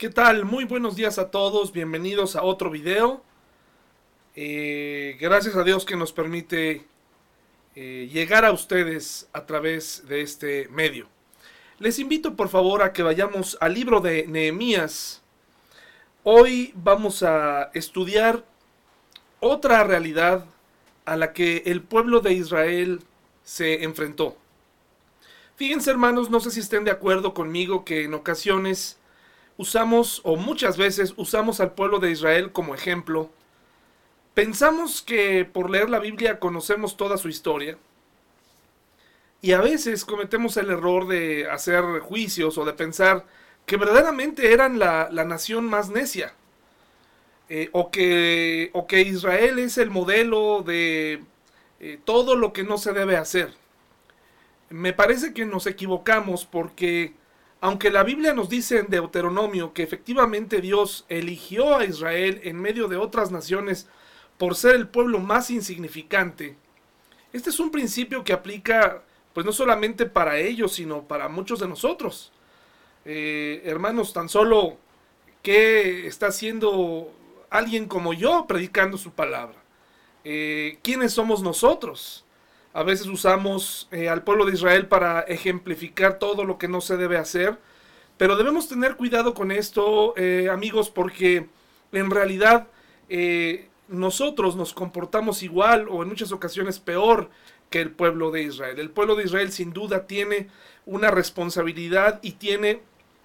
¿Qué tal? Muy buenos días a todos, bienvenidos a otro video. Eh, gracias a Dios que nos permite eh, llegar a ustedes a través de este medio. Les invito por favor a que vayamos al libro de Nehemías. Hoy vamos a estudiar otra realidad a la que el pueblo de Israel se enfrentó. Fíjense hermanos, no sé si estén de acuerdo conmigo que en ocasiones usamos, o muchas veces usamos al pueblo de Israel como ejemplo. Pensamos que por leer la Biblia conocemos toda su historia. Y a veces cometemos el error de hacer juicios o de pensar que verdaderamente eran la, nación más necia. Eh, o, que, o, que, Israel es el modelo de eh, todo lo que no se debe hacer. Me parece que nos equivocamos porque aunque la Biblia nos dice en Deuteronomio que efectivamente Dios eligió a Israel en medio de otras naciones por ser el pueblo más insignificante, este es un principio que aplica pues no solamente para ellos, sino para muchos de nosotros. Eh, hermanos, tan solo qué está haciendo alguien como yo predicando su palabra. Eh, ¿Quiénes somos nosotros? A veces usamos eh, al pueblo de Israel para ejemplificar todo lo que no se debe hacer. Pero debemos tener cuidado con esto, eh, amigos, porque en realidad eh, nosotros nos comportamos igual o en muchas ocasiones peor que el pueblo de Israel. El pueblo de Israel sin duda tiene una responsabilidad y tiene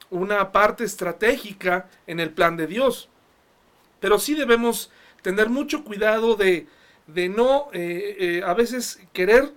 una parte estratégica en el plan de Dios. Pero sí debemos tener mucho cuidado de de no eh, eh, a veces querer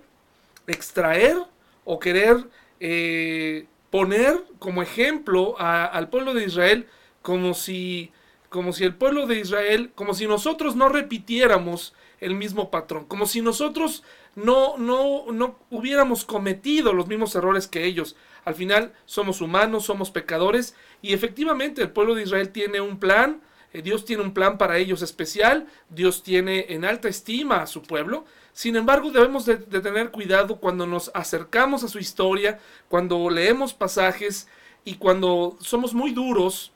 extraer o querer eh, poner como ejemplo al pueblo de Israel como si, como si el pueblo de Israel, como si nosotros no repitiéramos el mismo patrón, como si nosotros no, no, no hubiéramos cometido los mismos errores que ellos. Al final somos humanos, somos pecadores y efectivamente el pueblo de Israel tiene un plan, Dios tiene un plan para ellos especial, Dios tiene en alta estima a su pueblo. Sin embargo, debemos de, tener cuidado cuando nos acercamos a su historia, cuando leemos pasajes y cuando somos muy duros,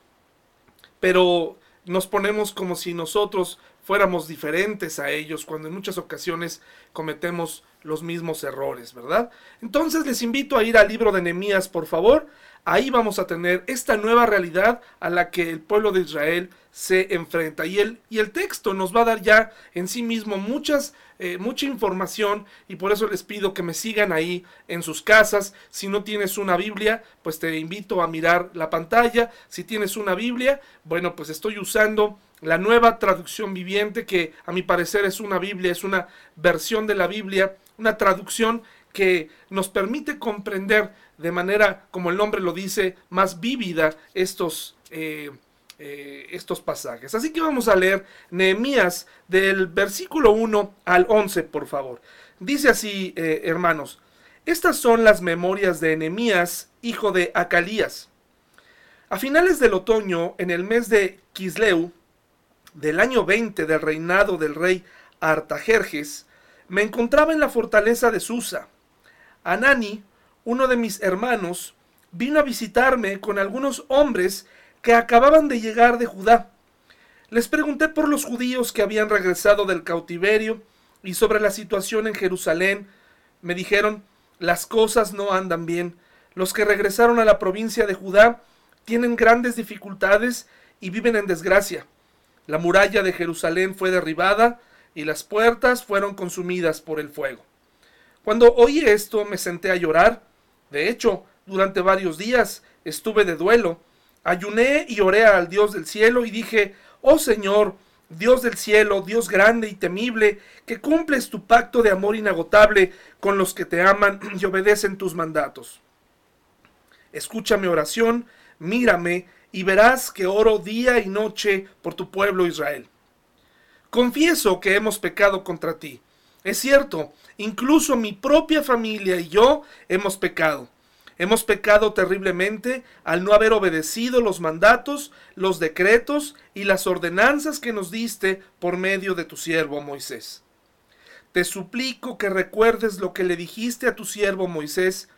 pero nos ponemos como si nosotros fuéramos diferentes a ellos, cuando en muchas ocasiones cometemos los mismos errores, ¿verdad? Entonces les invito a ir al libro de Nehemías, por favor. Ahí vamos a tener esta nueva realidad a la que el pueblo de Israel se enfrenta. Y el, y el texto nos va a dar ya en sí mismo muchas, eh, mucha información y por eso les pido que me sigan ahí en sus casas. Si no tienes una Biblia, pues te invito a mirar la pantalla. Si tienes una Biblia, bueno, pues estoy usando la nueva traducción viviente que a mi parecer es una Biblia, es una versión de la Biblia, una traducción que nos permite comprender de manera, como el nombre lo dice, más vívida estos, eh, eh, estos pasajes. Así que vamos a leer Nehemías del versículo 1 al 11, por favor. Dice así, eh, hermanos, estas son las memorias de Nehemías, hijo de Acalías. A finales del otoño, en el mes de Kisleu, del año 20 del reinado del rey Artajerjes, me encontraba en la fortaleza de Susa. Anani, uno de mis hermanos, vino a visitarme con algunos hombres que acababan de llegar de Judá. Les pregunté por los judíos que habían regresado del cautiverio y sobre la situación en Jerusalén. Me dijeron, las cosas no andan bien. Los que regresaron a la provincia de Judá tienen grandes dificultades y viven en desgracia. La muralla de Jerusalén fue derribada y las puertas fueron consumidas por el fuego. Cuando oí esto me senté a llorar. De hecho, durante varios días estuve de duelo. Ayuné y oré al Dios del cielo y dije, oh Señor, Dios del cielo, Dios grande y temible, que cumples tu pacto de amor inagotable con los que te aman y obedecen tus mandatos. Escucha mi oración, mírame y verás que oro día y noche por tu pueblo Israel. Confieso que hemos pecado contra ti. Es cierto, incluso mi propia familia y yo hemos pecado. Hemos pecado terriblemente al no haber obedecido los mandatos, los decretos y las ordenanzas que nos diste por medio de tu siervo Moisés. Te suplico que recuerdes lo que le dijiste a tu siervo Moisés.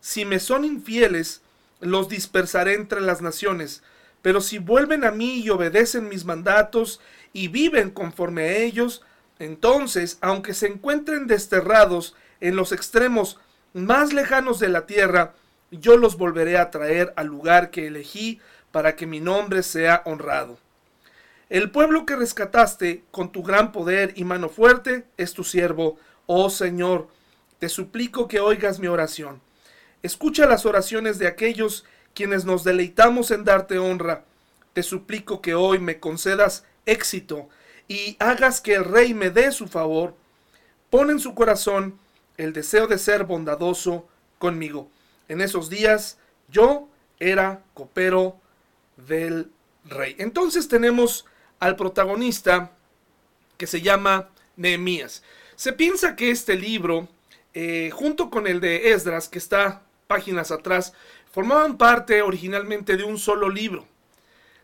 Si me son infieles, los dispersaré entre las naciones, Pero si vuelven a mí y obedecen mis mandatos y viven conforme a ellos, entonces, aunque se encuentren desterrados en los extremos más lejanos de la tierra, yo los volveré a traer al lugar que elegí para que mi nombre sea honrado. El pueblo que rescataste con tu gran poder y mano fuerte es tu siervo, oh Señor. Te suplico que oigas mi oración. Escucha las oraciones de aquellos quienes nos deleitamos en darte honra. Te suplico que hoy me concedas éxito y hagas que el rey me dé su favor. Pon en su corazón el deseo de ser bondadoso conmigo. En esos días yo era copero del rey. Entonces tenemos al protagonista que se llama Nehemías. Se piensa que este libro, eh, junto con el de Esdras, que está páginas atrás, formaban parte originalmente de un solo libro.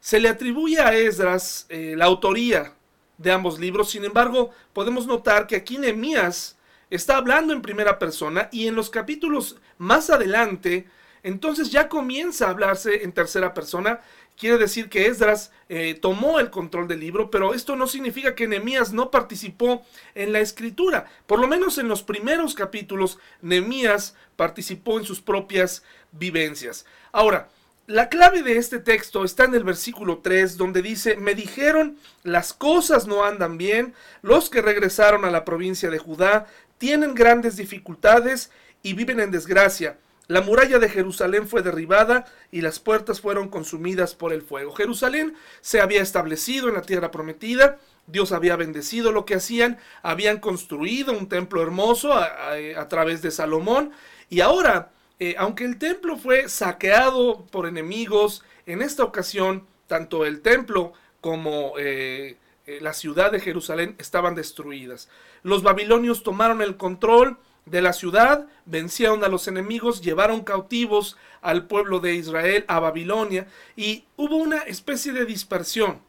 Se le atribuye a Esdras eh, la autoría de ambos libros, sin embargo, podemos notar que aquí Nehemías está hablando en primera persona y en los capítulos más adelante, entonces ya comienza a hablarse en tercera persona. Quiere decir que Esdras eh, tomó el control del libro, pero esto no significa que Nehemías no participó en la escritura. Por lo menos en los primeros capítulos, Nehemías participó en sus propias vivencias. Ahora, la clave de este texto está en el versículo 3, donde dice, me dijeron, las cosas no andan bien, los que regresaron a la provincia de Judá tienen grandes dificultades y viven en desgracia. La muralla de Jerusalén fue derribada y las puertas fueron consumidas por el fuego. Jerusalén se había establecido en la tierra prometida, Dios había bendecido lo que hacían, habían construido un templo hermoso a, través de Salomón y ahora, eh, aunque el templo fue saqueado por enemigos, en esta ocasión tanto el templo como eh, eh, la ciudad de Jerusalén estaban destruidas. Los babilonios tomaron el control de la ciudad, vencieron a los enemigos, llevaron cautivos al pueblo de Israel a Babilonia y hubo una especie de dispersión.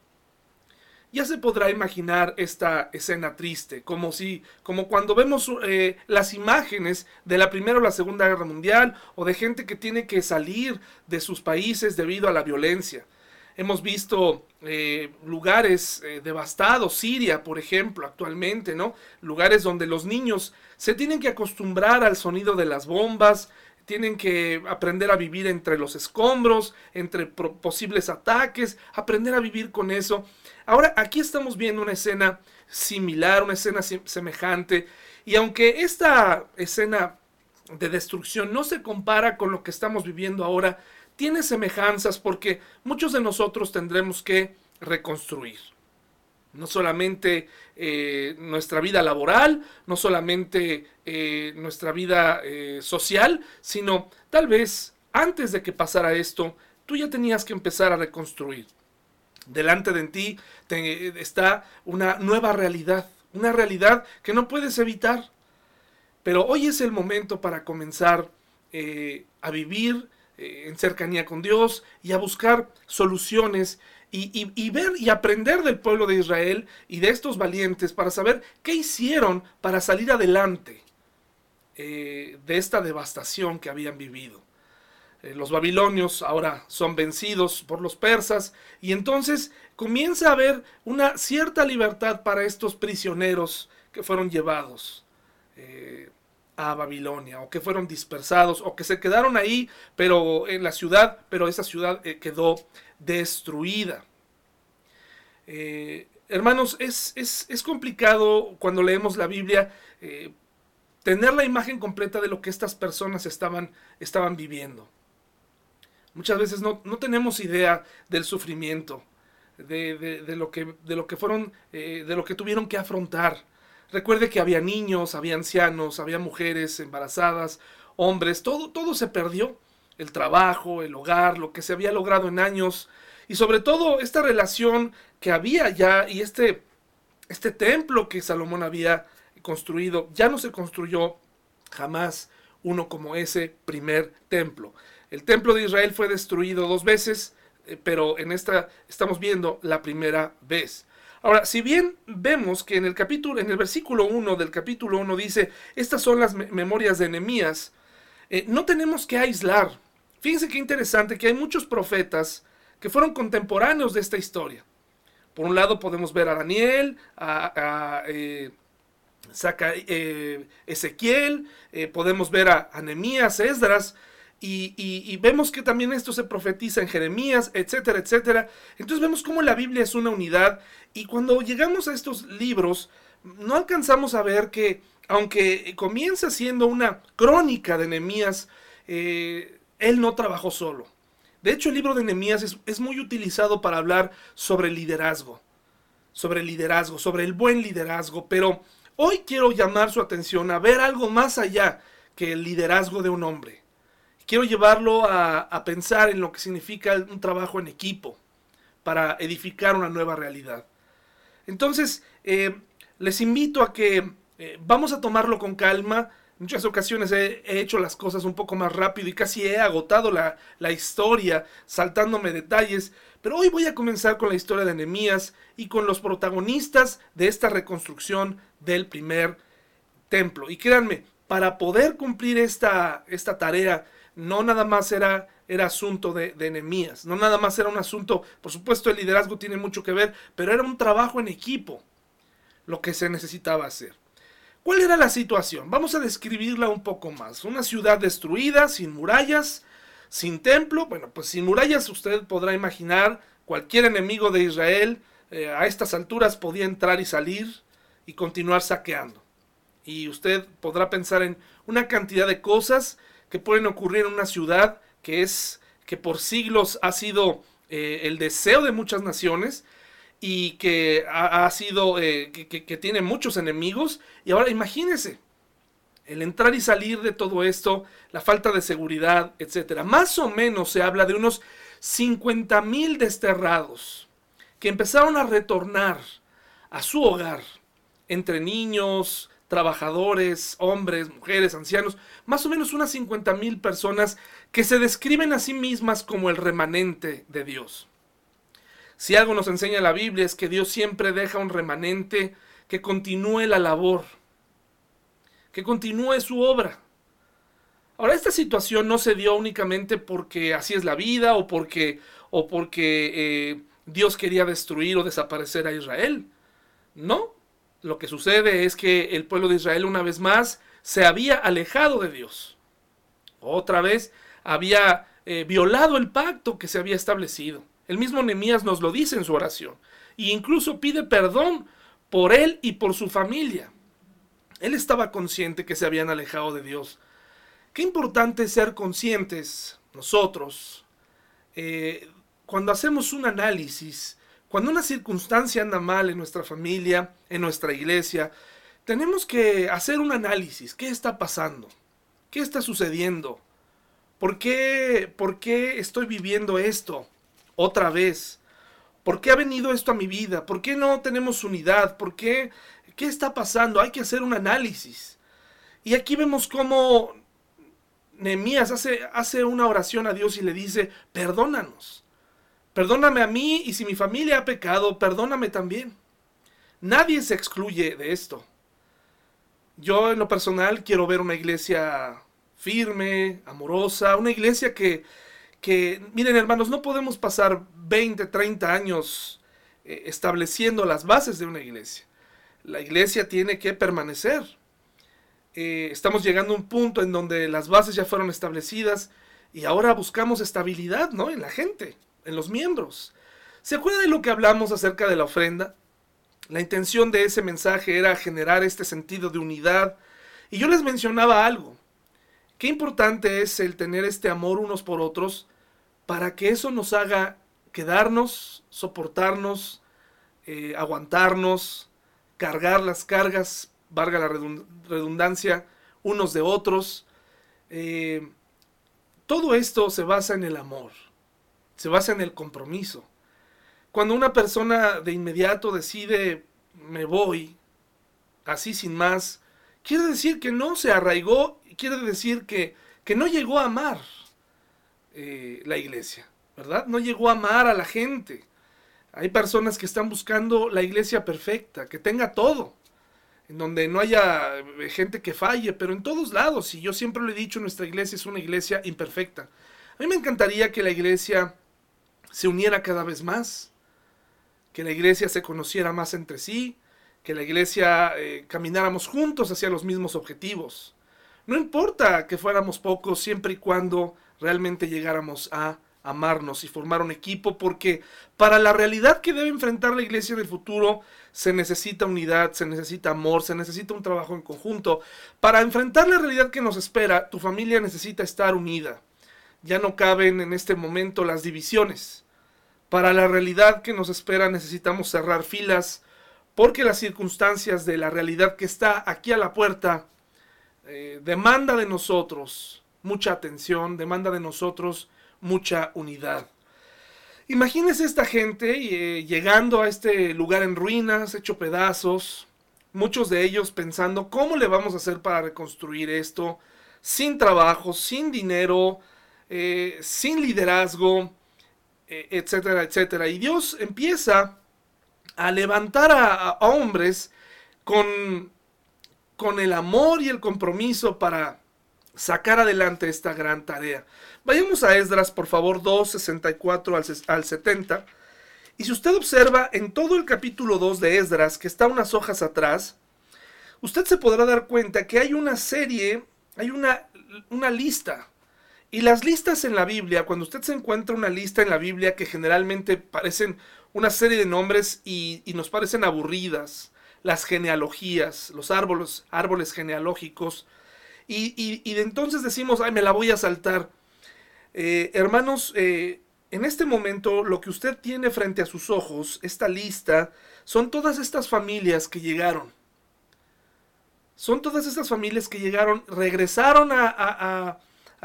Ya se podrá imaginar esta escena triste, como si, como cuando vemos eh, las imágenes de la Primera o la Segunda Guerra Mundial o de gente que tiene que salir de sus países debido a la violencia. Hemos visto eh, lugares eh, devastados, Siria, por ejemplo, actualmente, ¿no? Lugares donde los niños se tienen que acostumbrar al sonido de las bombas, tienen que aprender a vivir entre los escombros, entre posibles ataques, aprender a vivir con eso. Ahora, aquí estamos viendo una escena similar, una escena semejante, y aunque esta escena de destrucción no se compara con lo que estamos viviendo ahora, tiene semejanzas porque muchos de nosotros tendremos que reconstruir. No solamente eh, nuestra vida laboral, no solamente eh, nuestra vida eh, social, sino tal vez antes de que pasara esto, tú ya tenías que empezar a reconstruir. Delante de ti está una nueva realidad, una realidad que no puedes evitar. Pero hoy es el momento para comenzar a vivir en cercanía con Dios y a buscar soluciones y, ver y aprender del pueblo de Israel y de estos valientes para saber qué hicieron para salir adelante eh, de esta devastación que habían vivido. Eh, los babilonios ahora son vencidos por los persas y entonces comienza a haber una cierta libertad para estos prisioneros que fueron llevados a Babilonia, o que fueron dispersados, o que se quedaron ahí, pero en la ciudad, pero esa ciudad eh, quedó destruida. Eh, hermanos, es, es, complicado cuando leemos la Biblia eh, tener la imagen completa de lo que estas personas estaban, estaban viviendo. Muchas veces no, tenemos idea del sufrimiento, de, lo, que, de lo que fueron, de lo que tuvieron que afrontar. Recuerde que había niños, había ancianos, había mujeres embarazadas, hombres, todo, todo se perdió. El trabajo, el hogar, lo que se había logrado en años y sobre todo esta relación que había ya y este, este templo que Salomón había construido, ya no se construyó jamás uno como ese primer templo. El templo de Israel fue destruido dos veces, eh, pero en esta estamos viendo la primera vez. Ahora, si bien vemos que en el capítulo, en el versículo 1 del capítulo 1 dice, estas son las memorias de Nehemías, eh, no tenemos que aislar. Fíjense qué interesante que hay muchos profetas que fueron contemporáneos de esta historia. Por un lado podemos ver a Daniel, a, eh, eh, Ezequiel, podemos ver a, Anemías, Esdras, y, vemos que también esto se profetiza en Jeremías, etcétera, etcétera. Entonces vemos cómo la Biblia es una unidad y cuando llegamos a estos libros, no alcanzamos a ver que, aunque comienza siendo una crónica de Nehemías, eh, él no trabajó solo. De hecho, el libro de Nehemías es, muy utilizado para hablar sobre liderazgo, sobre liderazgo, sobre el buen liderazgo, pero hoy quiero llamar su atención a ver algo más allá que el liderazgo de un hombre quiero llevarlo a, pensar en lo que significa un trabajo en equipo para edificar una nueva realidad. Entonces, eh, les invito a que eh, vamos a tomarlo con calma. En muchas ocasiones he, hecho las cosas un poco más rápido y casi he agotado la, la, historia, saltándome detalles. Pero hoy voy a comenzar con la historia de Nehemías y con los protagonistas de esta reconstrucción del primer templo. Y créanme, para poder cumplir esta, esta tarea, no nada más era, era asunto de, de no nada más era un asunto, por supuesto el liderazgo tiene mucho que ver, pero era un trabajo en equipo lo que se necesitaba hacer. ¿Cuál era la situación? Vamos a describirla un poco más. Una ciudad destruida, sin murallas, sin templo. Bueno, pues sin murallas usted podrá imaginar cualquier enemigo de Israel eh, a estas alturas podía entrar y salir y continuar saqueando. Y usted podrá pensar en una cantidad de cosas que pueden ocurrir en una ciudad que es que por siglos ha sido eh, el deseo de muchas naciones y que ha, sido eh, que, tiene muchos enemigos. Y ahora imagínense el entrar y salir de todo esto la falta de seguridad etcétera. Más o menos se habla de unos 50 mil desterrados que empezaron a retornar a su hogar entre niños trabajadores, hombres, mujeres, ancianos, más o menos unas 50 mil personas que se describen a sí mismas como el remanente de Dios. Si algo nos enseña la Biblia es que Dios siempre deja un remanente que continúe la labor, que continúe su obra. Ahora, esta situación no se dio únicamente porque así es la vida o porque, o porque eh, Dios quería destruir o desaparecer a Israel. No, lo que sucede es que el pueblo de Israel una vez más se había alejado de Dios. Otra vez había eh, violado el pacto que se había establecido. El mismo Nehemías nos lo dice en su oración. E incluso pide perdón por él y por su familia. Él estaba consciente que se habían alejado de Dios. Qué importante ser conscientes nosotros eh, cuando hacemos un análisis cuando una circunstancia anda mal en nuestra familia, en nuestra iglesia, tenemos que hacer un análisis. ¿Qué está pasando? ¿Qué está sucediendo? ¿Por qué, ¿Por qué estoy viviendo esto otra vez? ¿Por qué ha venido esto a mi vida? ¿Por qué no tenemos unidad? ¿Por qué? ¿Qué está pasando? Hay que hacer un análisis. Y aquí vemos cómo Nehemías hace, hace una oración a Dios y le dice, perdónanos. Perdóname a mí y si mi familia ha pecado, perdóname también. Nadie se excluye de esto. Yo en lo personal quiero ver una iglesia firme, amorosa, una iglesia que, que miren hermanos, no podemos pasar 20, 30 años eh, estableciendo las bases de una iglesia. La iglesia tiene que permanecer. Eh, estamos llegando a un punto en donde las bases ya fueron establecidas y ahora buscamos estabilidad ¿no? en la gente en los miembros. ¿Se acuerda de lo que hablamos acerca de la ofrenda? La intención de ese mensaje era generar este sentido de unidad. Y yo les mencionaba algo. Qué importante es el tener este amor unos por otros para que eso nos haga quedarnos, soportarnos, eh, aguantarnos, cargar las cargas, valga la redundancia, unos de otros. Eh, todo esto se basa en el amor se basa en el compromiso. Cuando una persona de inmediato decide me voy, así sin más, quiere decir que no se arraigó, quiere decir que, que no llegó a amar eh, la iglesia, ¿verdad? No llegó a amar a la gente. Hay personas que están buscando la iglesia perfecta, que tenga todo, en donde no haya eh, gente que falle, pero en todos lados, y yo siempre lo he dicho, nuestra iglesia es una iglesia imperfecta. A mí me encantaría que la iglesia se uniera cada vez más, que la iglesia se conociera más entre sí, que la iglesia eh, camináramos juntos hacia los mismos objetivos. No importa que fuéramos pocos siempre y cuando realmente llegáramos a amarnos y formar un equipo, porque para la realidad que debe enfrentar la iglesia del futuro se necesita unidad, se necesita amor, se necesita un trabajo en conjunto. Para enfrentar la realidad que nos espera, tu familia necesita estar unida. Ya no caben en este momento las divisiones. Para la realidad que nos espera necesitamos cerrar filas, porque las circunstancias de la realidad que está aquí a la puerta eh, demanda de nosotros mucha atención, demanda de nosotros mucha unidad. Imagínese esta gente eh, llegando a este lugar en ruinas, hecho pedazos, muchos de ellos pensando cómo le vamos a hacer para reconstruir esto, sin trabajo, sin dinero, eh, sin liderazgo, eh, etcétera, etcétera. Y Dios empieza a levantar a, hombres con, con el amor y el compromiso para sacar adelante esta gran tarea. Vayamos a Esdras, por favor, 2, 64 al, al 70. Y si usted observa en todo el capítulo 2 de Esdras, que está unas hojas atrás, usted se podrá dar cuenta que hay una serie, hay una, una lista. Y las listas en la Biblia, cuando usted se encuentra una lista en la Biblia que generalmente parecen una serie de nombres y, nos parecen aburridas, las genealogías, los árboles, árboles genealógicos, y, de entonces decimos, ay, me la voy a saltar. Eh, hermanos, eh, en este momento lo que usted tiene frente a sus ojos, esta lista, son todas estas familias que llegaron. Son todas estas familias que llegaron, regresaron a,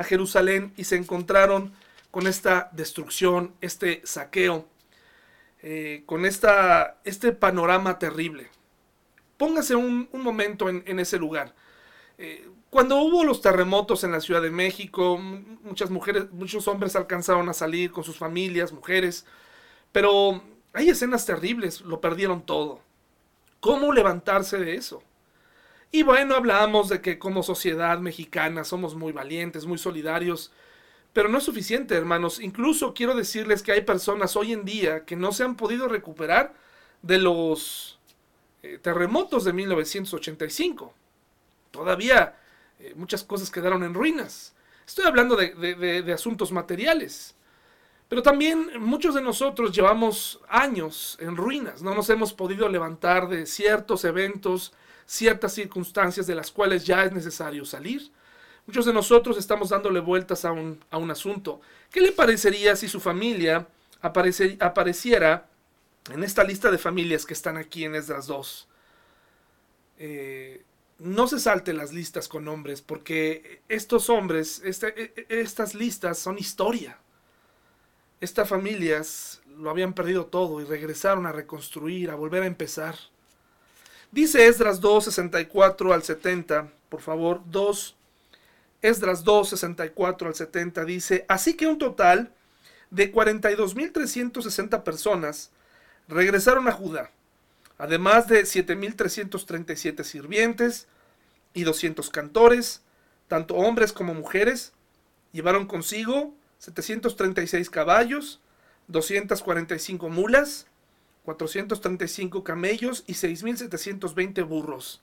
Jerusalén y se encontraron con esta destrucción, este saqueo, eh, con esta, este panorama terrible. Póngase un, momento en, ese lugar. Cuando hubo los terremotos en la Ciudad de México, muchas mujeres, muchos hombres alcanzaron a salir con sus familias, mujeres, pero hay escenas terribles, lo perdieron todo. ¿Cómo levantarse de eso? Y bueno, hablamos de que como sociedad mexicana somos muy valientes, muy solidarios, pero no es suficiente, hermanos. Incluso quiero decirles que hay personas hoy en día que no se han podido recuperar de los eh, terremotos de 1985. Todavía eh, muchas cosas quedaron en ruinas. Estoy hablando de, asuntos materiales. Pero también muchos de nosotros llevamos años en ruinas, no nos hemos podido levantar de ciertos eventos, ciertas circunstancias de las cuales ya es necesario salir. Muchos de nosotros estamos dándole vueltas a un, asunto. ¿Qué le parecería si su familia apareciera en esta lista de familias que están aquí en Esdras 2? Eh, no se salte las listas con nombres, porque estos hombres, este, e, e, estas listas son historia. Estas familias lo habían perdido todo y regresaron a reconstruir, a volver a empezar. Dice Esdras 2, 64 al 70, por favor, 2, Esdras 2, 64 al 70 dice, así que un total de 42.360 personas regresaron a Judá además de 7.337 sirvientes y 200 cantores, tanto hombres como mujeres, llevaron consigo 736 caballos, 245 mulas, 435 camellos y 6.720 burros.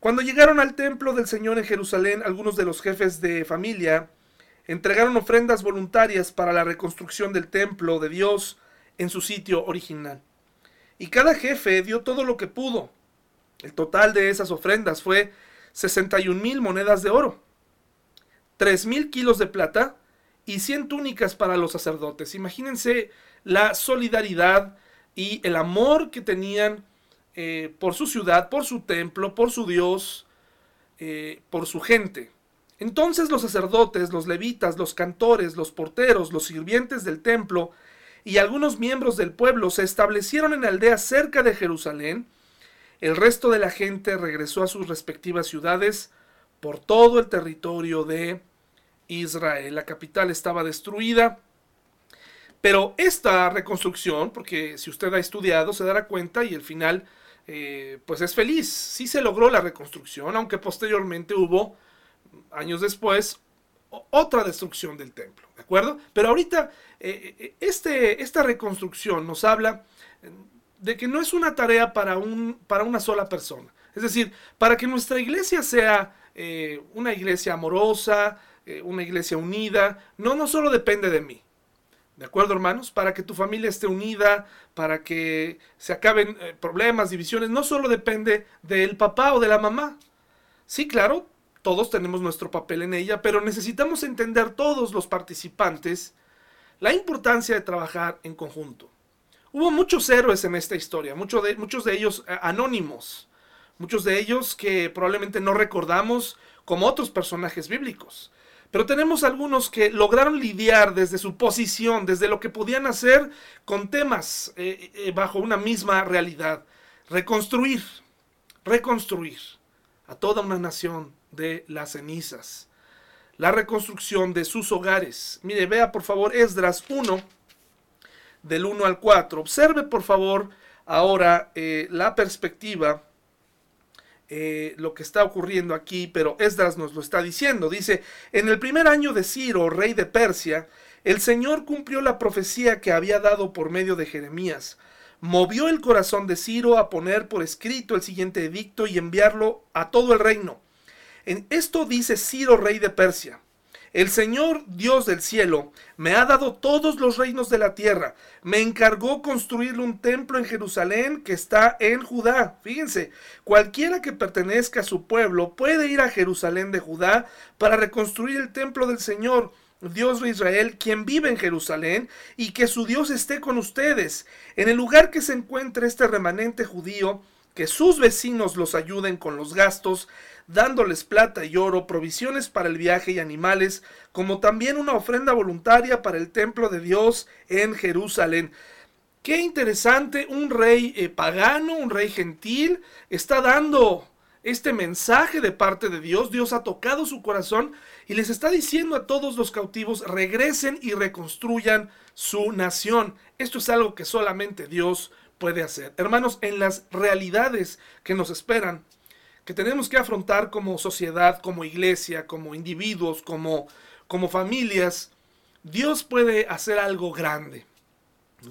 Cuando llegaron al templo del Señor en Jerusalén, algunos de los jefes de familia entregaron ofrendas voluntarias para la reconstrucción del templo de Dios en su sitio original. Y cada jefe dio todo lo que pudo. El total de esas ofrendas fue 61 mil monedas de oro, 3 mil kilos de plata y 100 túnicas para los sacerdotes. Imagínense la solidaridad y el amor que tenían eh, por su ciudad, por su templo, por su Dios, eh, por su gente. Entonces los sacerdotes, los levitas, los cantores, los porteros, los sirvientes del templo y algunos miembros del pueblo se establecieron en aldeas cerca de Jerusalén. El resto de la gente regresó a sus respectivas ciudades por todo el territorio de Israel. La capital estaba destruida. Pero esta reconstrucción, porque si usted ha estudiado, se dará cuenta y el final, eh, pues es feliz. Sí se logró la reconstrucción, aunque posteriormente hubo, años después, otra destrucción del templo, ¿de acuerdo? Pero ahorita eh, este, esta reconstrucción nos habla de que no es una tarea para, un, para una sola persona. Es decir, para que nuestra iglesia sea una iglesia amorosa, una iglesia unida, no, no solo depende de mí. ¿De acuerdo, hermanos? Para que tu familia esté unida, para que se acaben eh, problemas, divisiones, no solo depende del papá o de la mamá. Sí, claro, todos tenemos nuestro papel en ella, pero necesitamos entender todos los participantes la importancia de trabajar en conjunto. Hubo muchos héroes en esta historia, muchos de, muchos de ellos eh, anónimos, muchos de ellos que probablemente no recordamos como otros personajes bíblicos. Pero tenemos algunos que lograron lidiar desde su posición, desde lo que podían hacer con temas eh, eh, bajo una misma realidad. Reconstruir, reconstruir a toda una nación de las cenizas. La reconstrucción de sus hogares. Mire, vea por favor Esdras 1, del 1 al 4. Observe por favor ahora eh, la perspectiva eh, lo que está ocurriendo aquí, pero Esdras nos lo está diciendo. Dice, en el primer año de Ciro, rey de Persia, el Señor cumplió la profecía que había dado por medio de Jeremías. Movió el corazón de Ciro a poner por escrito el siguiente edicto y enviarlo a todo el reino. En esto dice Ciro, rey de Persia. El Señor Dios del cielo me ha dado todos los reinos de la tierra. Me encargó construirle un templo en Jerusalén que está en Judá. Fíjense, cualquiera que pertenezca a su pueblo puede ir a Jerusalén de Judá para reconstruir el templo del Señor. Dios de Israel, quien vive en Jerusalén, y que su Dios esté con ustedes. En el lugar que se encuentre este remanente judío, que sus vecinos los ayuden con los gastos, dándoles plata y oro, provisiones para el viaje y animales, como también una ofrenda voluntaria para el templo de Dios en Jerusalén. Qué interesante, un rey eh, pagano, un rey gentil, está dando este mensaje de parte de Dios. Dios ha tocado su corazón y les está diciendo a todos los cautivos, regresen y reconstruyan su nación. Esto es algo que solamente Dios puede hacer. Hermanos, en las realidades que nos esperan, que tenemos que afrontar como sociedad, como iglesia, como individuos, como, como familias, Dios puede hacer algo grande.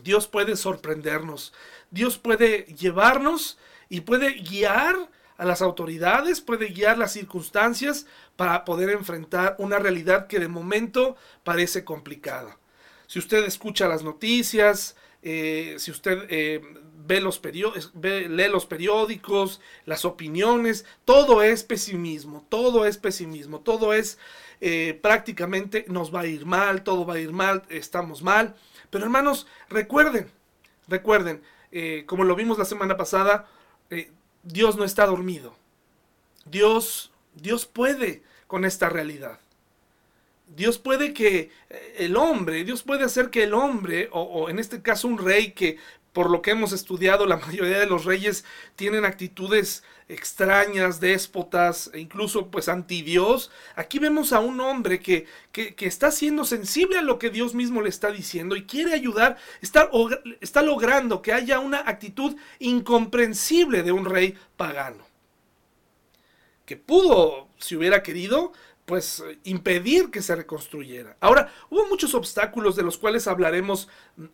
Dios puede sorprendernos. Dios puede llevarnos y puede guiar a las autoridades, puede guiar las circunstancias para poder enfrentar una realidad que de momento parece complicada. Si usted escucha las noticias, eh, si usted eh, ve los lee los periódicos, las opiniones, todo es pesimismo, todo es pesimismo, todo es eh, prácticamente nos va a ir mal, todo va a ir mal, estamos mal. Pero hermanos, recuerden, recuerden, eh, como lo vimos la semana pasada, eh, Dios no está dormido. Dios, Dios puede con esta realidad. Dios puede que el hombre, Dios puede hacer que el hombre, o, en este caso un rey que por lo que hemos estudiado, la mayoría de los reyes tienen actitudes extrañas, déspotas, e incluso pues anti Dios. Aquí vemos a un hombre que, que, está siendo sensible a lo que Dios mismo le está diciendo y quiere ayudar, está, está logrando que haya una actitud incomprensible de un rey pagano. Que pudo, si hubiera querido, pues impedir que se reconstruyera. Ahora, hubo muchos obstáculos de los cuales hablaremos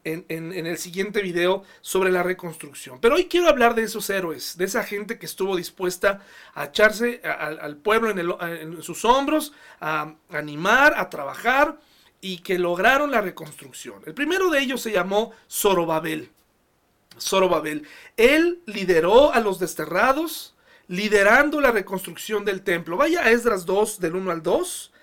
en, el siguiente video sobre la reconstrucción. Pero hoy quiero hablar de esos héroes, de esa gente que estuvo dispuesta a echarse al pueblo en, sus hombros, a animar, a trabajar y que lograron la reconstrucción. El primero de ellos se llamó Zorobabel. Zorobabel. Él lideró a los desterrados, liderando la reconstrucción del templo. Vaya a Esdras 2 del 1 al 2.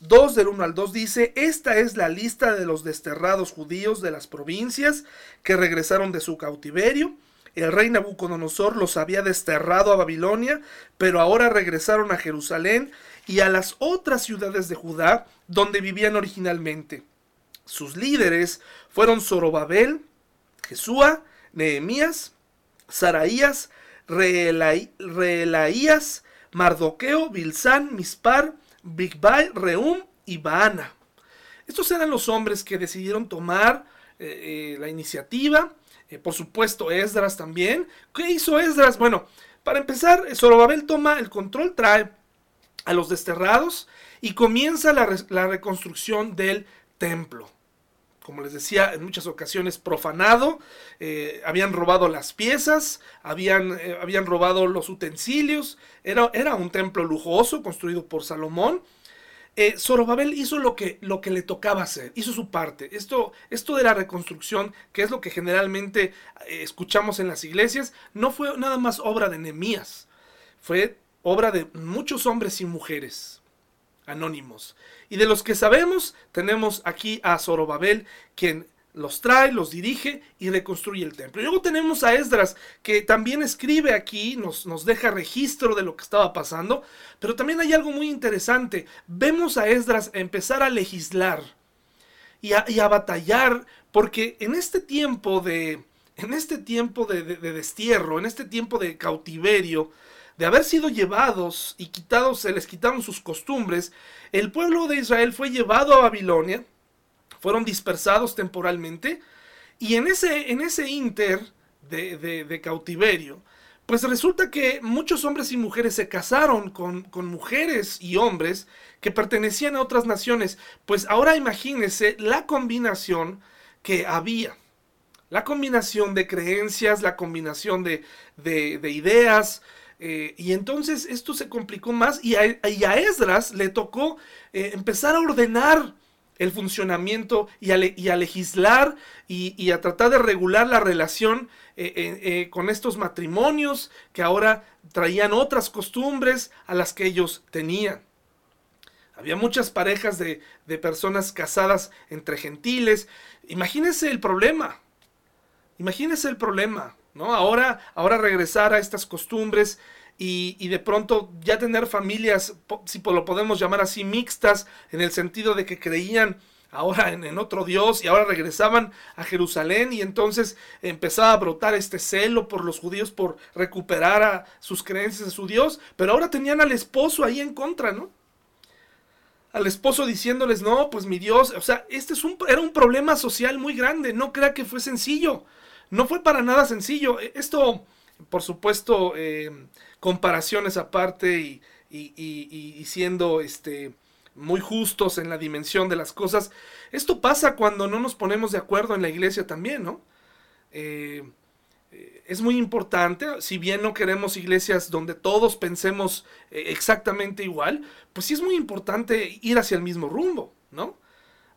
2 del 1 al 2 dice, esta es la lista de los desterrados judíos de las provincias que regresaron de su cautiverio. El rey Nabucodonosor los había desterrado a Babilonia, pero ahora regresaron a Jerusalén y a las otras ciudades de Judá donde vivían originalmente. Sus líderes fueron Zorobabel, Jesúa, Nehemías, Saraías, Reelaías, Mardoqueo, Bilsán, Mispar, Bigbai, Reum y Baana. Estos eran los hombres que decidieron tomar eh, eh, la iniciativa. Eh, por supuesto, Esdras también. ¿Qué hizo Esdras? Bueno, para empezar, Zorobabel toma el control, trae a los desterrados y comienza la, reconstrucción del templo. Como les decía, en muchas ocasiones profanado, eh, habían robado las piezas, habían, eh, habían robado los utensilios, era, era, un templo lujoso construido por Salomón. Eh, Zorobabel hizo lo que, lo que le tocaba hacer, hizo su parte. Esto, esto de la reconstrucción, que es lo que generalmente escuchamos en las iglesias, no fue nada más obra de Nehemías, fue obra de muchos hombres y mujeres anónimos. Y de los que sabemos, tenemos aquí a Zorobabel, quien los trae, los dirige y reconstruye el templo. Y luego tenemos a Esdras, que también escribe aquí, nos, nos deja registro de lo que estaba pasando, pero también hay algo muy interesante. Vemos a Esdras empezar a legislar y a, batallar, porque en este tiempo de, en este tiempo de destierro, en este tiempo de cautiverio, de haber sido llevados y quitados, se les quitaron sus costumbres, el pueblo de Israel fue llevado a Babilonia, fueron dispersados temporalmente, y en ese, en ese inter de, cautiverio, pues resulta que muchos hombres y mujeres se casaron con, mujeres y hombres que pertenecían a otras naciones. Pues ahora imagínense la combinación que había. La combinación de creencias, la combinación de ideas, eh, y entonces esto se complicó más y a, Esdras le tocó eh, empezar a ordenar el funcionamiento y a, legislar y, a tratar de regular la relación eh, con estos matrimonios que ahora traían otras costumbres a las que ellos tenían. Había muchas parejas de, de personas casadas entre gentiles. Imagínense el problema. Imagínense el problema. ¿No? Ahora, ahora regresar a estas costumbres y, de pronto ya tener familias, si lo podemos llamar así, mixtas, en el sentido de que creían ahora en, otro Dios y ahora regresaban a Jerusalén y entonces empezaba a brotar este celo por los judíos por recuperar a sus creencias a su Dios, pero ahora tenían al esposo ahí en contra, ¿no? Al esposo diciéndoles, no, pues mi Dios, o sea, este es un, era un problema social muy grande, no crea que fue sencillo. No fue para nada sencillo. E, esto, por supuesto, eh, comparaciones aparte y, y, siendo este, muy justos en la dimensión de las cosas. Esto pasa cuando no nos ponemos de acuerdo en la iglesia también, ¿no? Eh, eh, es muy importante, si bien no queremos iglesias donde todos pensemos exactamente igual, pues sí es muy importante ir hacia el mismo rumbo, ¿no?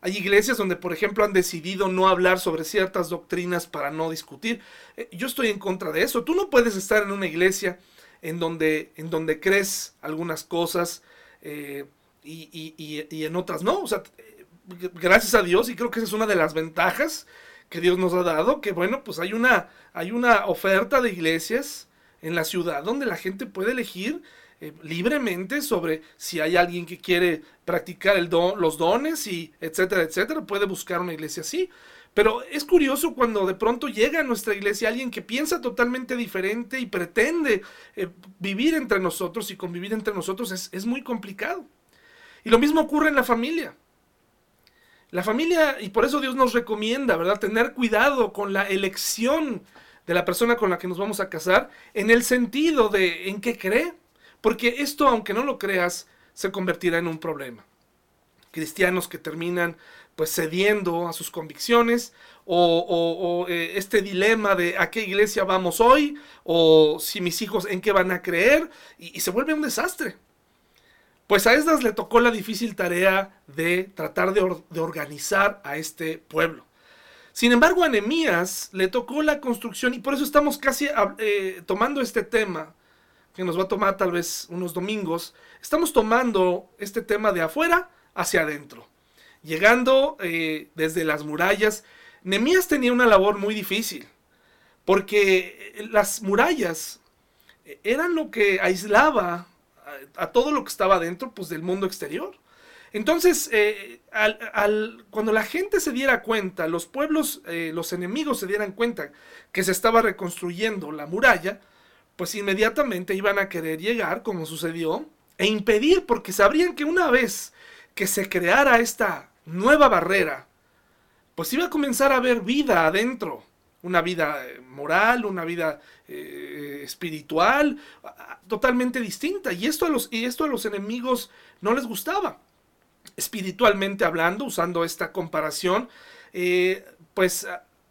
Hay iglesias donde, por ejemplo, han decidido no hablar sobre ciertas doctrinas para no discutir. Eh, yo estoy en contra de eso. Tú no puedes estar en una iglesia en donde, en donde crees algunas cosas eh, y, en otras no. O sea, eh, gracias a Dios, y creo que esa es una de las ventajas que Dios nos ha dado, que bueno, pues hay una, hay una oferta de iglesias en la ciudad donde la gente puede elegir eh, libremente sobre si hay alguien que quiere practicar el los dones y etcétera, etcétera, puede buscar una iglesia así. Pero es curioso cuando de pronto llega a nuestra iglesia alguien que piensa totalmente diferente y pretende eh, vivir entre nosotros y convivir entre nosotros es, es muy complicado. Y lo mismo ocurre en la familia. La familia, y por eso Dios nos recomienda, ¿verdad? Tener cuidado con la elección de la persona con la que nos vamos a casar, en el sentido de en qué cree, porque esto, aunque no lo creas, se convertirá en un problema. Cristianos que terminan pues cediendo a sus convicciones o, eh, este dilema de a qué iglesia vamos hoy o si mis hijos en qué van a creer y, se vuelve un desastre. Pues a Esdras le tocó la difícil tarea de tratar de, organizar a este pueblo. Sin embargo, a Nehemías le tocó la construcción y por eso estamos casi eh, tomando este tema que nos va a tomar tal vez unos domingos, estamos tomando este tema de afuera hacia adentro. Llegando eh, desde las murallas, Nemías tenía una labor muy difícil, porque las murallas eran lo que aislaba a, todo lo que estaba dentro pues, del mundo exterior. Entonces, eh, cuando la gente se diera cuenta, los pueblos, eh, los enemigos se dieran cuenta que se estaba reconstruyendo la muralla, pues inmediatamente iban a querer llegar, como sucedió, e impedir, porque sabrían que una vez que se creara esta nueva barrera, pues iba a comenzar a haber vida adentro, una vida eh, moral, una vida espiritual, totalmente distinta. Y esto, a los, y esto a los enemigos no les gustaba. Espiritualmente hablando, usando esta comparación, pues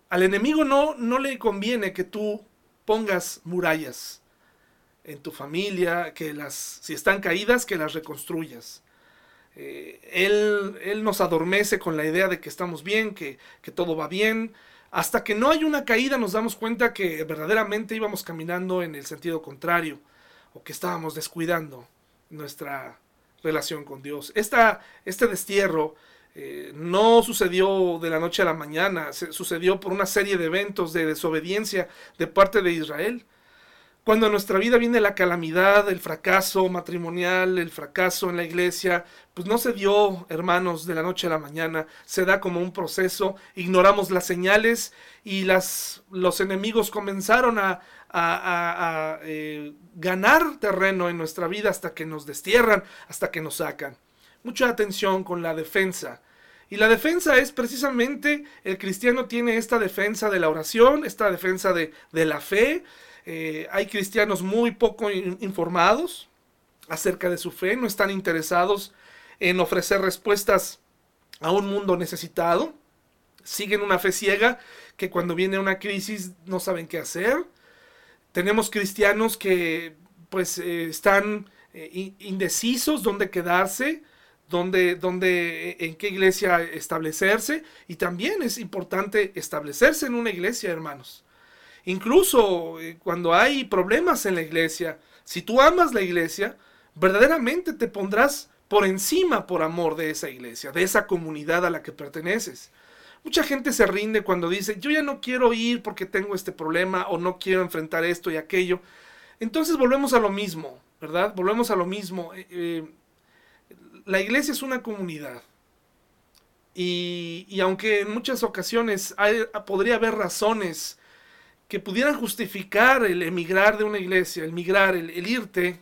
al enemigo no, no le conviene que tú pongas murallas en tu familia, que las, si están caídas, que las reconstruyas. Eh, él, él, nos adormece con la idea de que estamos bien, que, que, todo va bien. Hasta que no hay una caída nos damos cuenta que verdaderamente íbamos caminando en el sentido contrario o que estábamos descuidando nuestra relación con Dios. Esta, este destierro eh, no sucedió de la noche a la mañana, sucedió por una serie de eventos de desobediencia de parte de Israel. Cuando en nuestra vida viene la calamidad, el fracaso matrimonial, el fracaso en la iglesia, pues no se dio, hermanos, de la noche a la mañana, se da como un proceso, ignoramos las señales y las, los enemigos comenzaron a, eh, ganar terreno en nuestra vida hasta que nos destierran, hasta que nos sacan. Mucha atención con la defensa. Y la defensa es precisamente, el cristiano tiene esta defensa de la oración, esta defensa de, de la fe, eh, hay cristianos muy poco informados acerca de su fe, no están interesados en ofrecer respuestas a un mundo necesitado, siguen una fe ciega que cuando viene una crisis no saben qué hacer. Tenemos cristianos que pues eh, están eh, indecisos dónde quedarse, dónde, dónde, en qué iglesia establecerse. Y también es importante establecerse en una iglesia, hermanos. Incluso eh, cuando hay problemas en la iglesia, si tú amas la iglesia, verdaderamente te pondrás por encima por amor de esa iglesia, de esa comunidad a la que perteneces. Mucha gente se rinde cuando dice, yo ya no quiero ir porque tengo este problema o no quiero enfrentar esto y aquello. Entonces volvemos a lo mismo, ¿verdad? Volvemos a lo mismo. Eh, eh, la iglesia es una comunidad. Y, y, aunque en muchas ocasiones hay, podría haber razones que pudieran justificar el emigrar de una iglesia, el migrar, el, irte,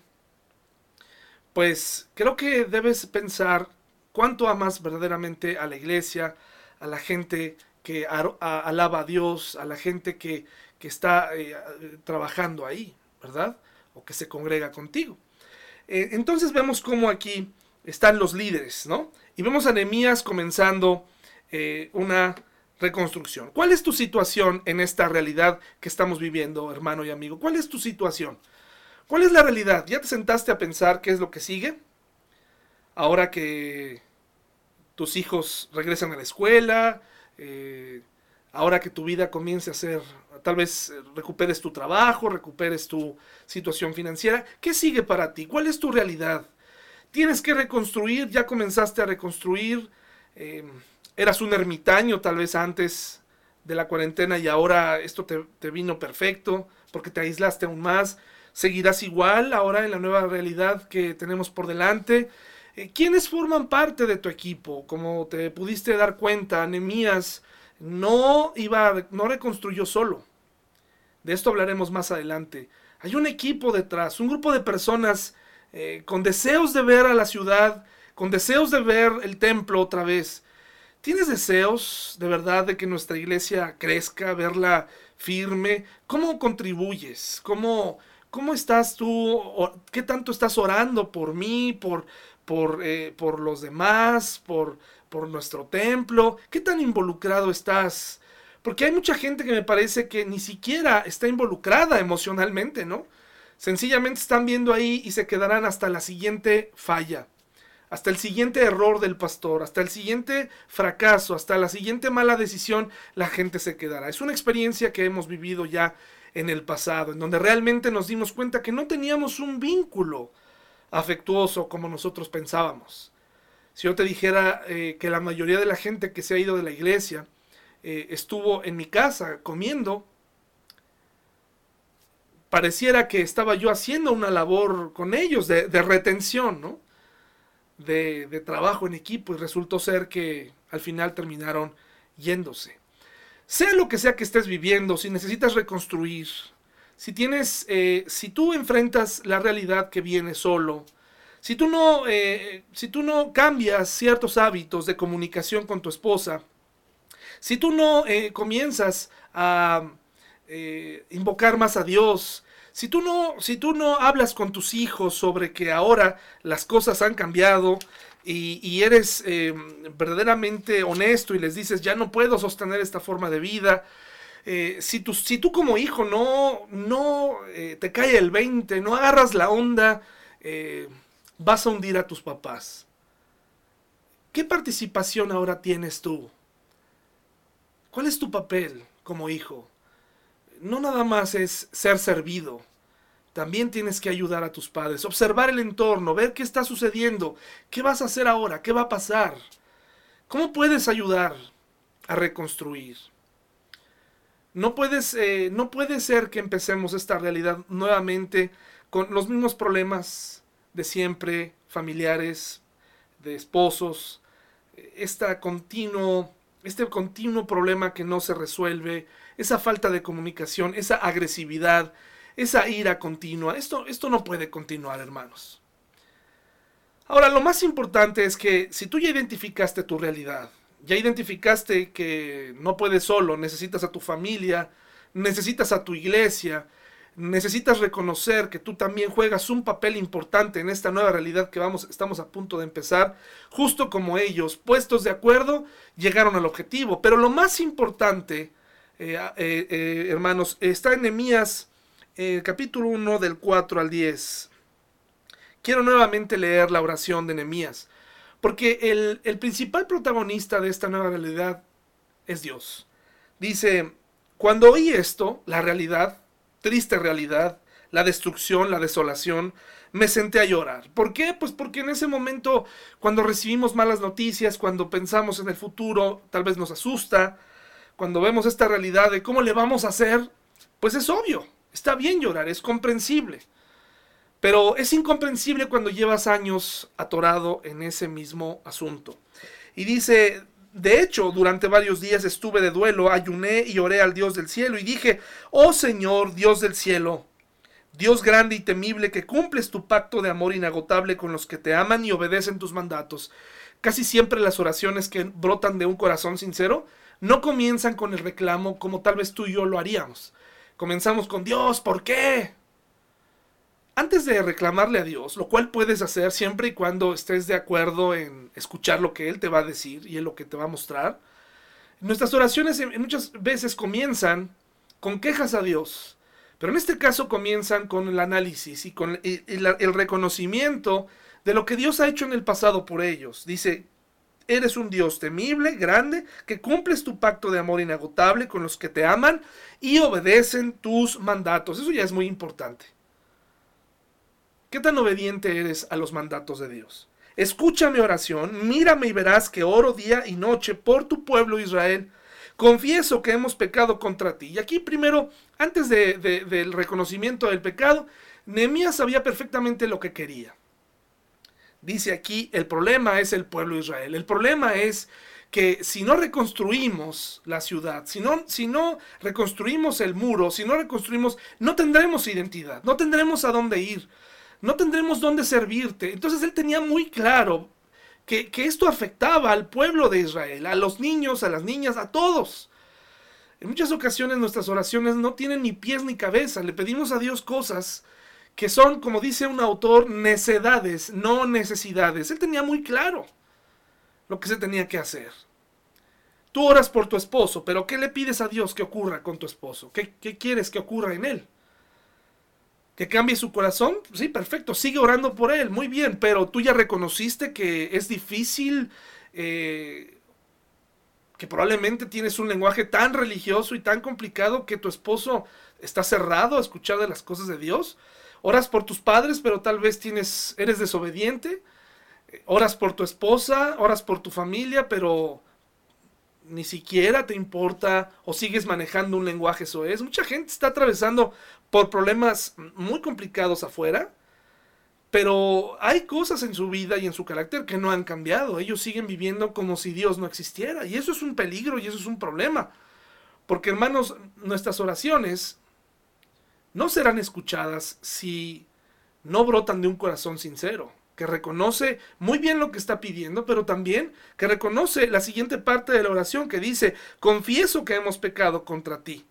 pues creo que debes pensar cuánto amas verdaderamente a la iglesia, a la gente que alaba a Dios, a la gente que, está eh, trabajando ahí, ¿verdad? O que se congrega contigo. Eh, entonces vemos cómo aquí están los líderes, ¿no? Y vemos a Nehemías comenzando eh, una reconstrucción. ¿Cuál es tu situación en esta realidad que estamos viviendo, hermano y amigo? ¿Cuál es tu situación? ¿Cuál es la realidad? ¿Ya te sentaste a pensar qué es lo que sigue? Ahora que tus hijos regresan a la escuela, eh, ahora que tu vida comience a ser, tal vez eh, recuperes tu trabajo, recuperes tu situación financiera, ¿qué sigue para ti? ¿Cuál es tu realidad? ¿Tienes que reconstruir? ¿Ya comenzaste a reconstruir? Eh, eras un ermitaño tal vez antes de la cuarentena y ahora esto te, vino perfecto porque te aislaste aún más. Seguirás igual ahora en la nueva realidad que tenemos por delante. Eh, ¿Quiénes forman parte de tu equipo? Como te pudiste dar cuenta, Nemías no iba, no reconstruyó solo. De esto hablaremos más adelante. Hay un equipo detrás, un grupo de personas eh, con deseos de ver a la ciudad, con deseos de ver el templo otra vez, ¿Tienes deseos de verdad de que nuestra iglesia crezca, verla firme? ¿Cómo contribuyes? ¿Cómo, cómo estás tú? ¿Qué tanto estás orando por mí, por, por, eh, por los demás, por, por nuestro templo? ¿Qué tan involucrado estás? Porque hay mucha gente que me parece que ni siquiera está involucrada emocionalmente, ¿no? Sencillamente están viendo ahí y se quedarán hasta la siguiente falla hasta el siguiente error del pastor, hasta el siguiente fracaso, hasta la siguiente mala decisión, la gente se quedará. Es una experiencia que hemos vivido ya en el pasado, en donde realmente nos dimos cuenta que no teníamos un vínculo afectuoso como nosotros pensábamos. Si yo te dijera eh, que la mayoría de la gente que se ha ido de la iglesia eh, estuvo en mi casa comiendo, pareciera que estaba yo haciendo una labor con ellos de, retención, ¿no? de, trabajo en equipo y resultó ser que al final terminaron yéndose. Sea lo que sea que estés viviendo, si necesitas reconstruir, si tienes, eh, si tú enfrentas la realidad que viene solo, si tú no, eh, si tú no cambias ciertos hábitos de comunicación con tu esposa, si tú no eh, comienzas a eh, invocar más a Dios, si tú, no, si tú no hablas con tus hijos sobre que ahora las cosas han cambiado y, eres eh, verdaderamente honesto y les dices, ya no puedo sostener esta forma de vida, eh, si, tú, si, tú, como hijo no, no te cae el 20, no agarras la onda, vas a hundir a tus papás. ¿Qué participación ahora tienes tú? ¿Cuál es tu papel como hijo? No nada más es ser servido, también tienes que ayudar a tus padres, observar el entorno, ver qué está sucediendo, qué vas a hacer ahora, qué va a pasar, cómo puedes ayudar a reconstruir. No, puedes, eh, no puede ser que empecemos esta realidad nuevamente con los mismos problemas de siempre, familiares, de esposos, continuo, este continuo problema que no se resuelve, esa falta de comunicación, esa agresividad, esa ira continua. Esto, esto no puede continuar, hermanos. Ahora, lo más importante es que si tú ya identificaste tu realidad, ya identificaste que no puedes solo, necesitas a tu familia, necesitas a tu iglesia, necesitas reconocer que tú también juegas un papel importante en esta nueva realidad que vamos, estamos a punto de empezar, justo como ellos, puestos de acuerdo, llegaron al objetivo. Pero lo más importante, hermanos, está en Nehemías capítulo 1 del 4 al 10. Quiero nuevamente leer la oración de Nehemías, porque el principal protagonista de esta nueva realidad es Dios. Dice, cuando oí esto, la realidad, triste realidad, la destrucción, la desolación, me senté a llorar. ¿Por qué? Pues porque en ese momento, cuando recibimos malas noticias, cuando pensamos en el futuro, tal vez nos asusta, cuando vemos esta realidad de cómo le vamos a hacer, pues es obvio, está bien llorar, es comprensible. Pero es incomprensible cuando llevas años atorado en ese mismo asunto. Y dice, de hecho, durante varios días estuve de duelo, ayuné y oré al Dios del cielo y dije, oh Señor, Dios del cielo, Dios grande y temible, que cumples tu pacto de amor inagotable con los que te aman y obedecen tus mandatos. Casi siempre las oraciones que brotan de un corazón sincero no comienzan con el reclamo como tal vez tú y yo lo haríamos. Comenzamos con Dios, ¿por qué? antes de reclamarle a Dios, lo cual puedes hacer siempre y cuando estés de acuerdo en escuchar lo que Él te va a decir y en lo que te va a mostrar, nuestras oraciones muchas veces comienzan con quejas a Dios, pero en este caso comienzan con el análisis y con el, reconocimiento de lo que Dios ha hecho en el pasado por ellos. Dice, eres un Dios temible, grande, que cumples tu pacto de amor inagotable con los que te aman y obedecen tus mandatos. Eso ya es muy importante. ¿Qué tan obediente eres a los mandatos de Dios? Escucha mi oración, mírame y verás que oro día y noche por tu pueblo Israel. Confieso que hemos pecado contra ti. Y aquí primero, antes del reconocimiento del pecado, Nehemías sabía perfectamente lo que quería. Dice aquí, el problema es el pueblo de Israel. El problema es que si no reconstruimos la ciudad, si no, si no reconstruimos el muro, si no reconstruimos, no tendremos identidad, no tendremos a dónde ir no tendremos dónde servirte. Entonces él tenía muy claro que, esto afectaba al pueblo de Israel, a los niños, a las niñas, a todos. En muchas ocasiones nuestras oraciones no tienen ni pies ni cabeza. Le pedimos a Dios cosas que son, como dice un autor, necedades, no necesidades. Él tenía muy claro lo que se tenía que hacer. Tú oras por tu esposo, pero ¿qué le pides a Dios que ocurra con tu esposo? ¿Qué, qué quieres que ocurra en él? que cambie su corazón, sí, perfecto, sigue orando por él, muy bien, pero tú ya reconociste que es difícil, eh, que probablemente tienes un lenguaje tan religioso y tan complicado que tu esposo está cerrado a escuchar de las cosas de Dios. Oras por tus padres, pero tal vez tienes, eres desobediente. Oras por tu esposa, oras por tu familia, pero ni siquiera te importa o sigues manejando un lenguaje es Mucha gente está atravesando por problemas muy complicados afuera, pero hay cosas en su vida y en su carácter que no han cambiado. Ellos siguen viviendo como si Dios no existiera. Y eso es un peligro y eso es un problema. Porque hermanos, nuestras oraciones no serán escuchadas si no brotan de un corazón sincero. que reconoce muy bien lo que está pidiendo, pero también que reconoce la siguiente parte de la oración que dice, confieso que hemos pecado contra ti.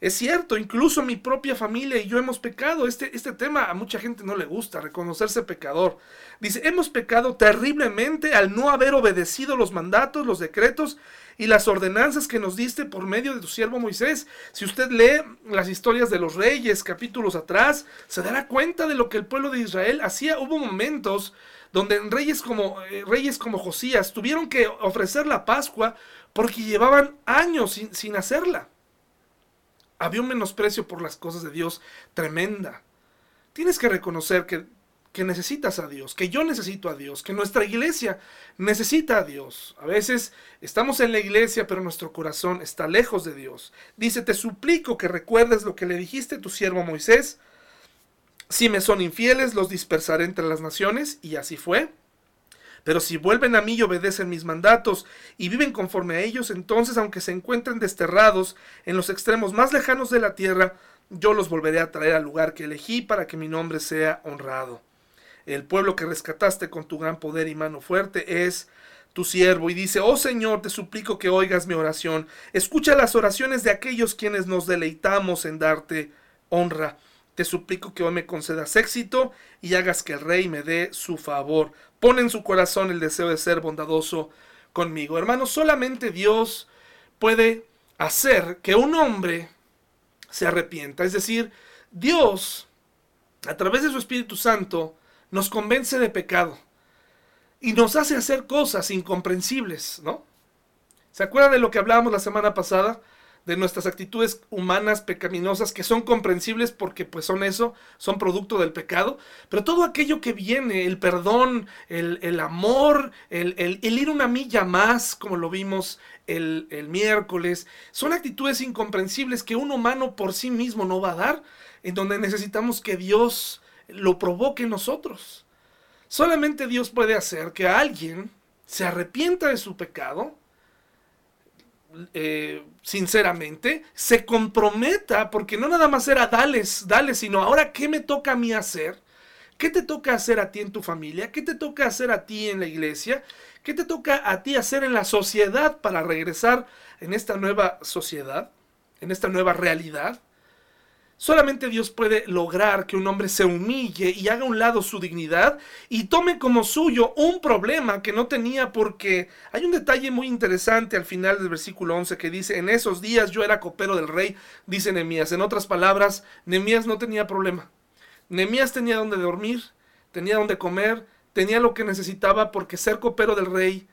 Es cierto, incluso mi propia familia y yo hemos pecado. Este, este tema a mucha gente no le gusta, reconocerse pecador. Dice, hemos pecado terriblemente al no haber obedecido los mandatos, los decretos y las ordenanzas que nos diste por medio de tu siervo Moisés. Si usted lee las historias de los reyes, capítulos atrás, se dará cuenta de lo que el pueblo de Israel hacía. Hubo momentos donde reyes como, eh, reyes como Josías tuvieron que ofrecer la Pascua porque llevaban años sin, sin hacerla. Había un menosprecio por las cosas de Dios tremenda. Tienes que reconocer que, que necesitas a Dios, que yo necesito a Dios, que nuestra iglesia necesita a Dios. A veces estamos en la iglesia, pero nuestro corazón está lejos de Dios. Dice, te suplico que recuerdes lo que le dijiste a tu siervo Moisés. Si me son infieles, los dispersaré entre las naciones. Y así fue. Pero si vuelven a mí y obedecen mis mandatos y viven conforme a ellos, entonces aunque se encuentren desterrados en los extremos más lejanos de la tierra, yo los volveré a traer al lugar que elegí para que mi nombre sea honrado. El pueblo que rescataste con tu gran poder y mano fuerte es tu siervo y dice, oh Señor, te suplico que oigas mi oración, escucha las oraciones de aquellos quienes nos deleitamos en darte honra. Te suplico que hoy me concedas éxito y hagas que el rey me dé su favor. Pon en su corazón el deseo de ser bondadoso conmigo. Hermanos, solamente Dios puede hacer que un hombre se arrepienta. Es decir, Dios, a través de su Espíritu Santo, nos convence de pecado y nos hace hacer cosas incomprensibles, ¿no? ¿Se acuerdan de lo que hablábamos la semana pasada? de nuestras actitudes humanas pecaminosas que son comprensibles porque pues son eso, son producto del pecado, pero todo aquello que viene, el perdón, el, amor, el, el, ir una milla más, como lo vimos el, el miércoles, son actitudes incomprensibles que un humano por sí mismo no va a dar, en donde necesitamos que Dios lo provoque en nosotros. Solamente Dios puede hacer que alguien se arrepienta de su pecado, eh, sinceramente, se comprometa, porque no nada más era dales, dales, sino ahora qué me toca a mí hacer, qué te toca hacer a ti en tu familia, qué te toca hacer a ti en la iglesia, qué te toca a ti hacer en la sociedad para regresar en esta nueva sociedad, en esta nueva realidad. Solamente Dios puede lograr que un hombre se humille y haga a un lado su dignidad y tome como suyo un problema que no tenía porque hay un detalle muy interesante al final del versículo 11 que dice, en esos días yo era copero del rey, dice Nemías. En otras palabras, Nemías no tenía problema. Nemías tenía donde dormir, tenía donde comer, tenía lo que necesitaba porque ser copero del rey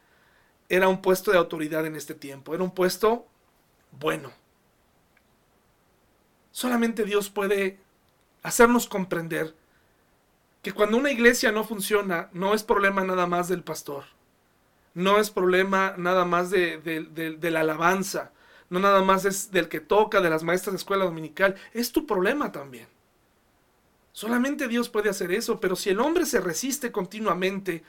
era un puesto de autoridad en este tiempo, era un puesto bueno. Solamente Dios puede hacernos comprender que cuando una iglesia no funciona, no es problema nada más del pastor, no es problema nada más de, la alabanza, no nada más es del que toca, de las maestras de escuela dominical, es tu problema también. Solamente Dios puede hacer eso, pero si el hombre se resiste continuamente,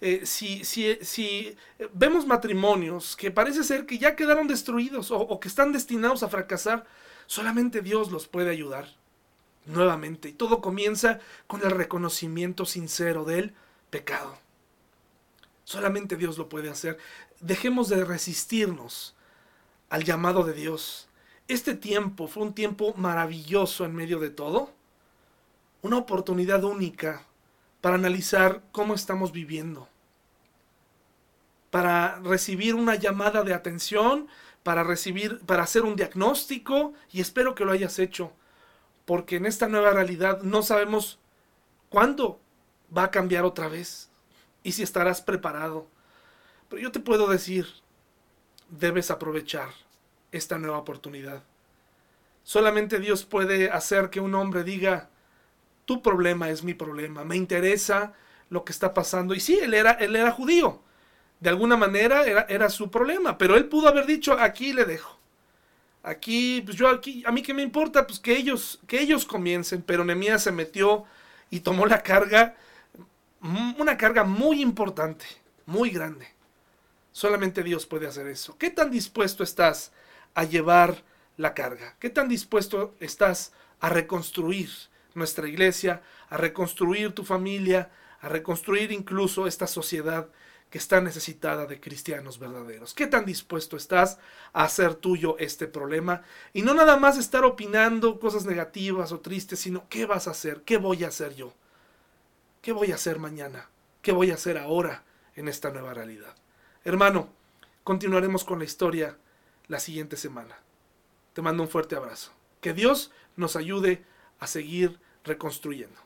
eh, si, si, si, vemos matrimonios que parece ser que ya quedaron destruidos o que están destinados a fracasar, Solamente Dios los puede ayudar nuevamente. Y todo comienza con el reconocimiento sincero del pecado. Solamente Dios lo puede hacer. Dejemos de resistirnos al llamado de Dios. Este tiempo fue un tiempo maravilloso en medio de todo. Una oportunidad única para analizar cómo estamos viviendo. Para recibir una llamada de atención para recibir, para hacer un diagnóstico y espero que lo hayas hecho, porque en esta nueva realidad no sabemos cuándo va a cambiar otra vez y si estarás preparado. Pero yo te puedo decir, debes aprovechar esta nueva oportunidad. Solamente Dios puede hacer que un hombre diga, tu problema es mi problema, me interesa lo que está pasando. Y sí, él era, él era judío, de alguna manera era, era, su problema, pero él pudo haber dicho, aquí le dejo. Aquí, pues yo aquí, a mí que me importa, pues que ellos, que ellos comiencen, pero Nemías se metió y tomó la carga, una carga muy importante, muy grande. Solamente Dios puede hacer eso. ¿Qué tan dispuesto estás a llevar la carga? ¿Qué tan dispuesto estás a reconstruir nuestra iglesia, a reconstruir tu familia, a reconstruir incluso esta sociedad que está necesitada de cristianos verdaderos. ¿Qué tan dispuesto estás a hacer tuyo este problema? Y no nada más estar opinando cosas negativas o tristes, sino qué vas a hacer, qué voy a hacer yo, qué voy a hacer mañana, qué voy a hacer ahora en esta nueva realidad. Hermano, continuaremos con la historia la siguiente semana. Te mando un fuerte abrazo. Que Dios nos ayude a seguir reconstruyendo.